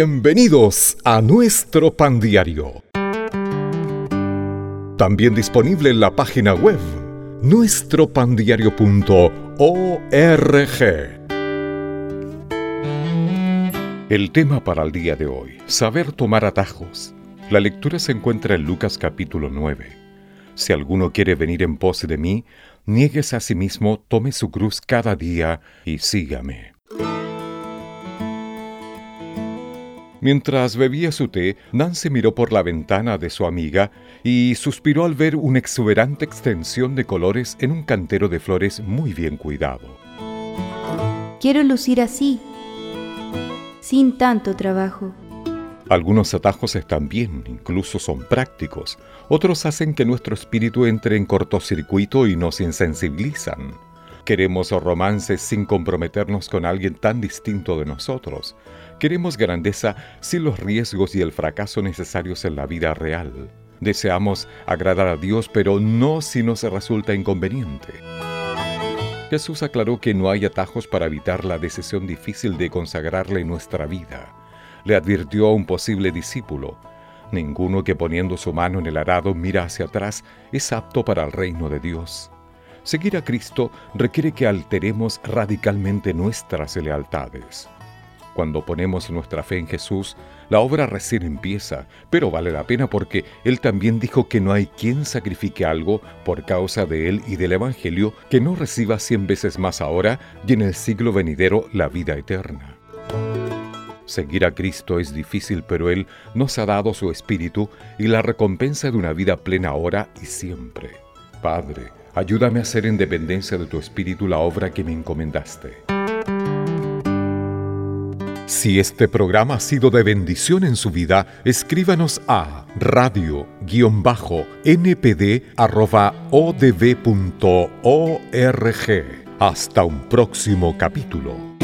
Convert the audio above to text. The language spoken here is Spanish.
Bienvenidos a nuestro pan diario. También disponible en la página web nuestropandiario.org. El tema para el día de hoy, saber tomar atajos. La lectura se encuentra en Lucas capítulo 9. Si alguno quiere venir en pos de mí, niegues a sí mismo, tome su cruz cada día y sígame. Mientras bebía su té, Nancy miró por la ventana de su amiga y suspiró al ver una exuberante extensión de colores en un cantero de flores muy bien cuidado. Quiero lucir así, sin tanto trabajo. Algunos atajos están bien, incluso son prácticos. Otros hacen que nuestro espíritu entre en cortocircuito y nos insensibilizan. Queremos romances sin comprometernos con alguien tan distinto de nosotros. Queremos grandeza sin los riesgos y el fracaso necesarios en la vida real. Deseamos agradar a Dios, pero no si nos resulta inconveniente. Jesús aclaró que no hay atajos para evitar la decisión difícil de consagrarle nuestra vida. Le advirtió a un posible discípulo, ninguno que poniendo su mano en el arado mira hacia atrás es apto para el reino de Dios. Seguir a Cristo requiere que alteremos radicalmente nuestras lealtades. Cuando ponemos nuestra fe en Jesús, la obra recién empieza, pero vale la pena porque Él también dijo que no hay quien sacrifique algo por causa de Él y del Evangelio que no reciba cien veces más ahora y en el siglo venidero la vida eterna. Seguir a Cristo es difícil, pero Él nos ha dado su Espíritu y la recompensa de una vida plena ahora y siempre. Padre, Ayúdame a hacer en dependencia de tu Espíritu la obra que me encomendaste. Si este programa ha sido de bendición en su vida, escríbanos a radio-npd.odb.org. Hasta un próximo capítulo.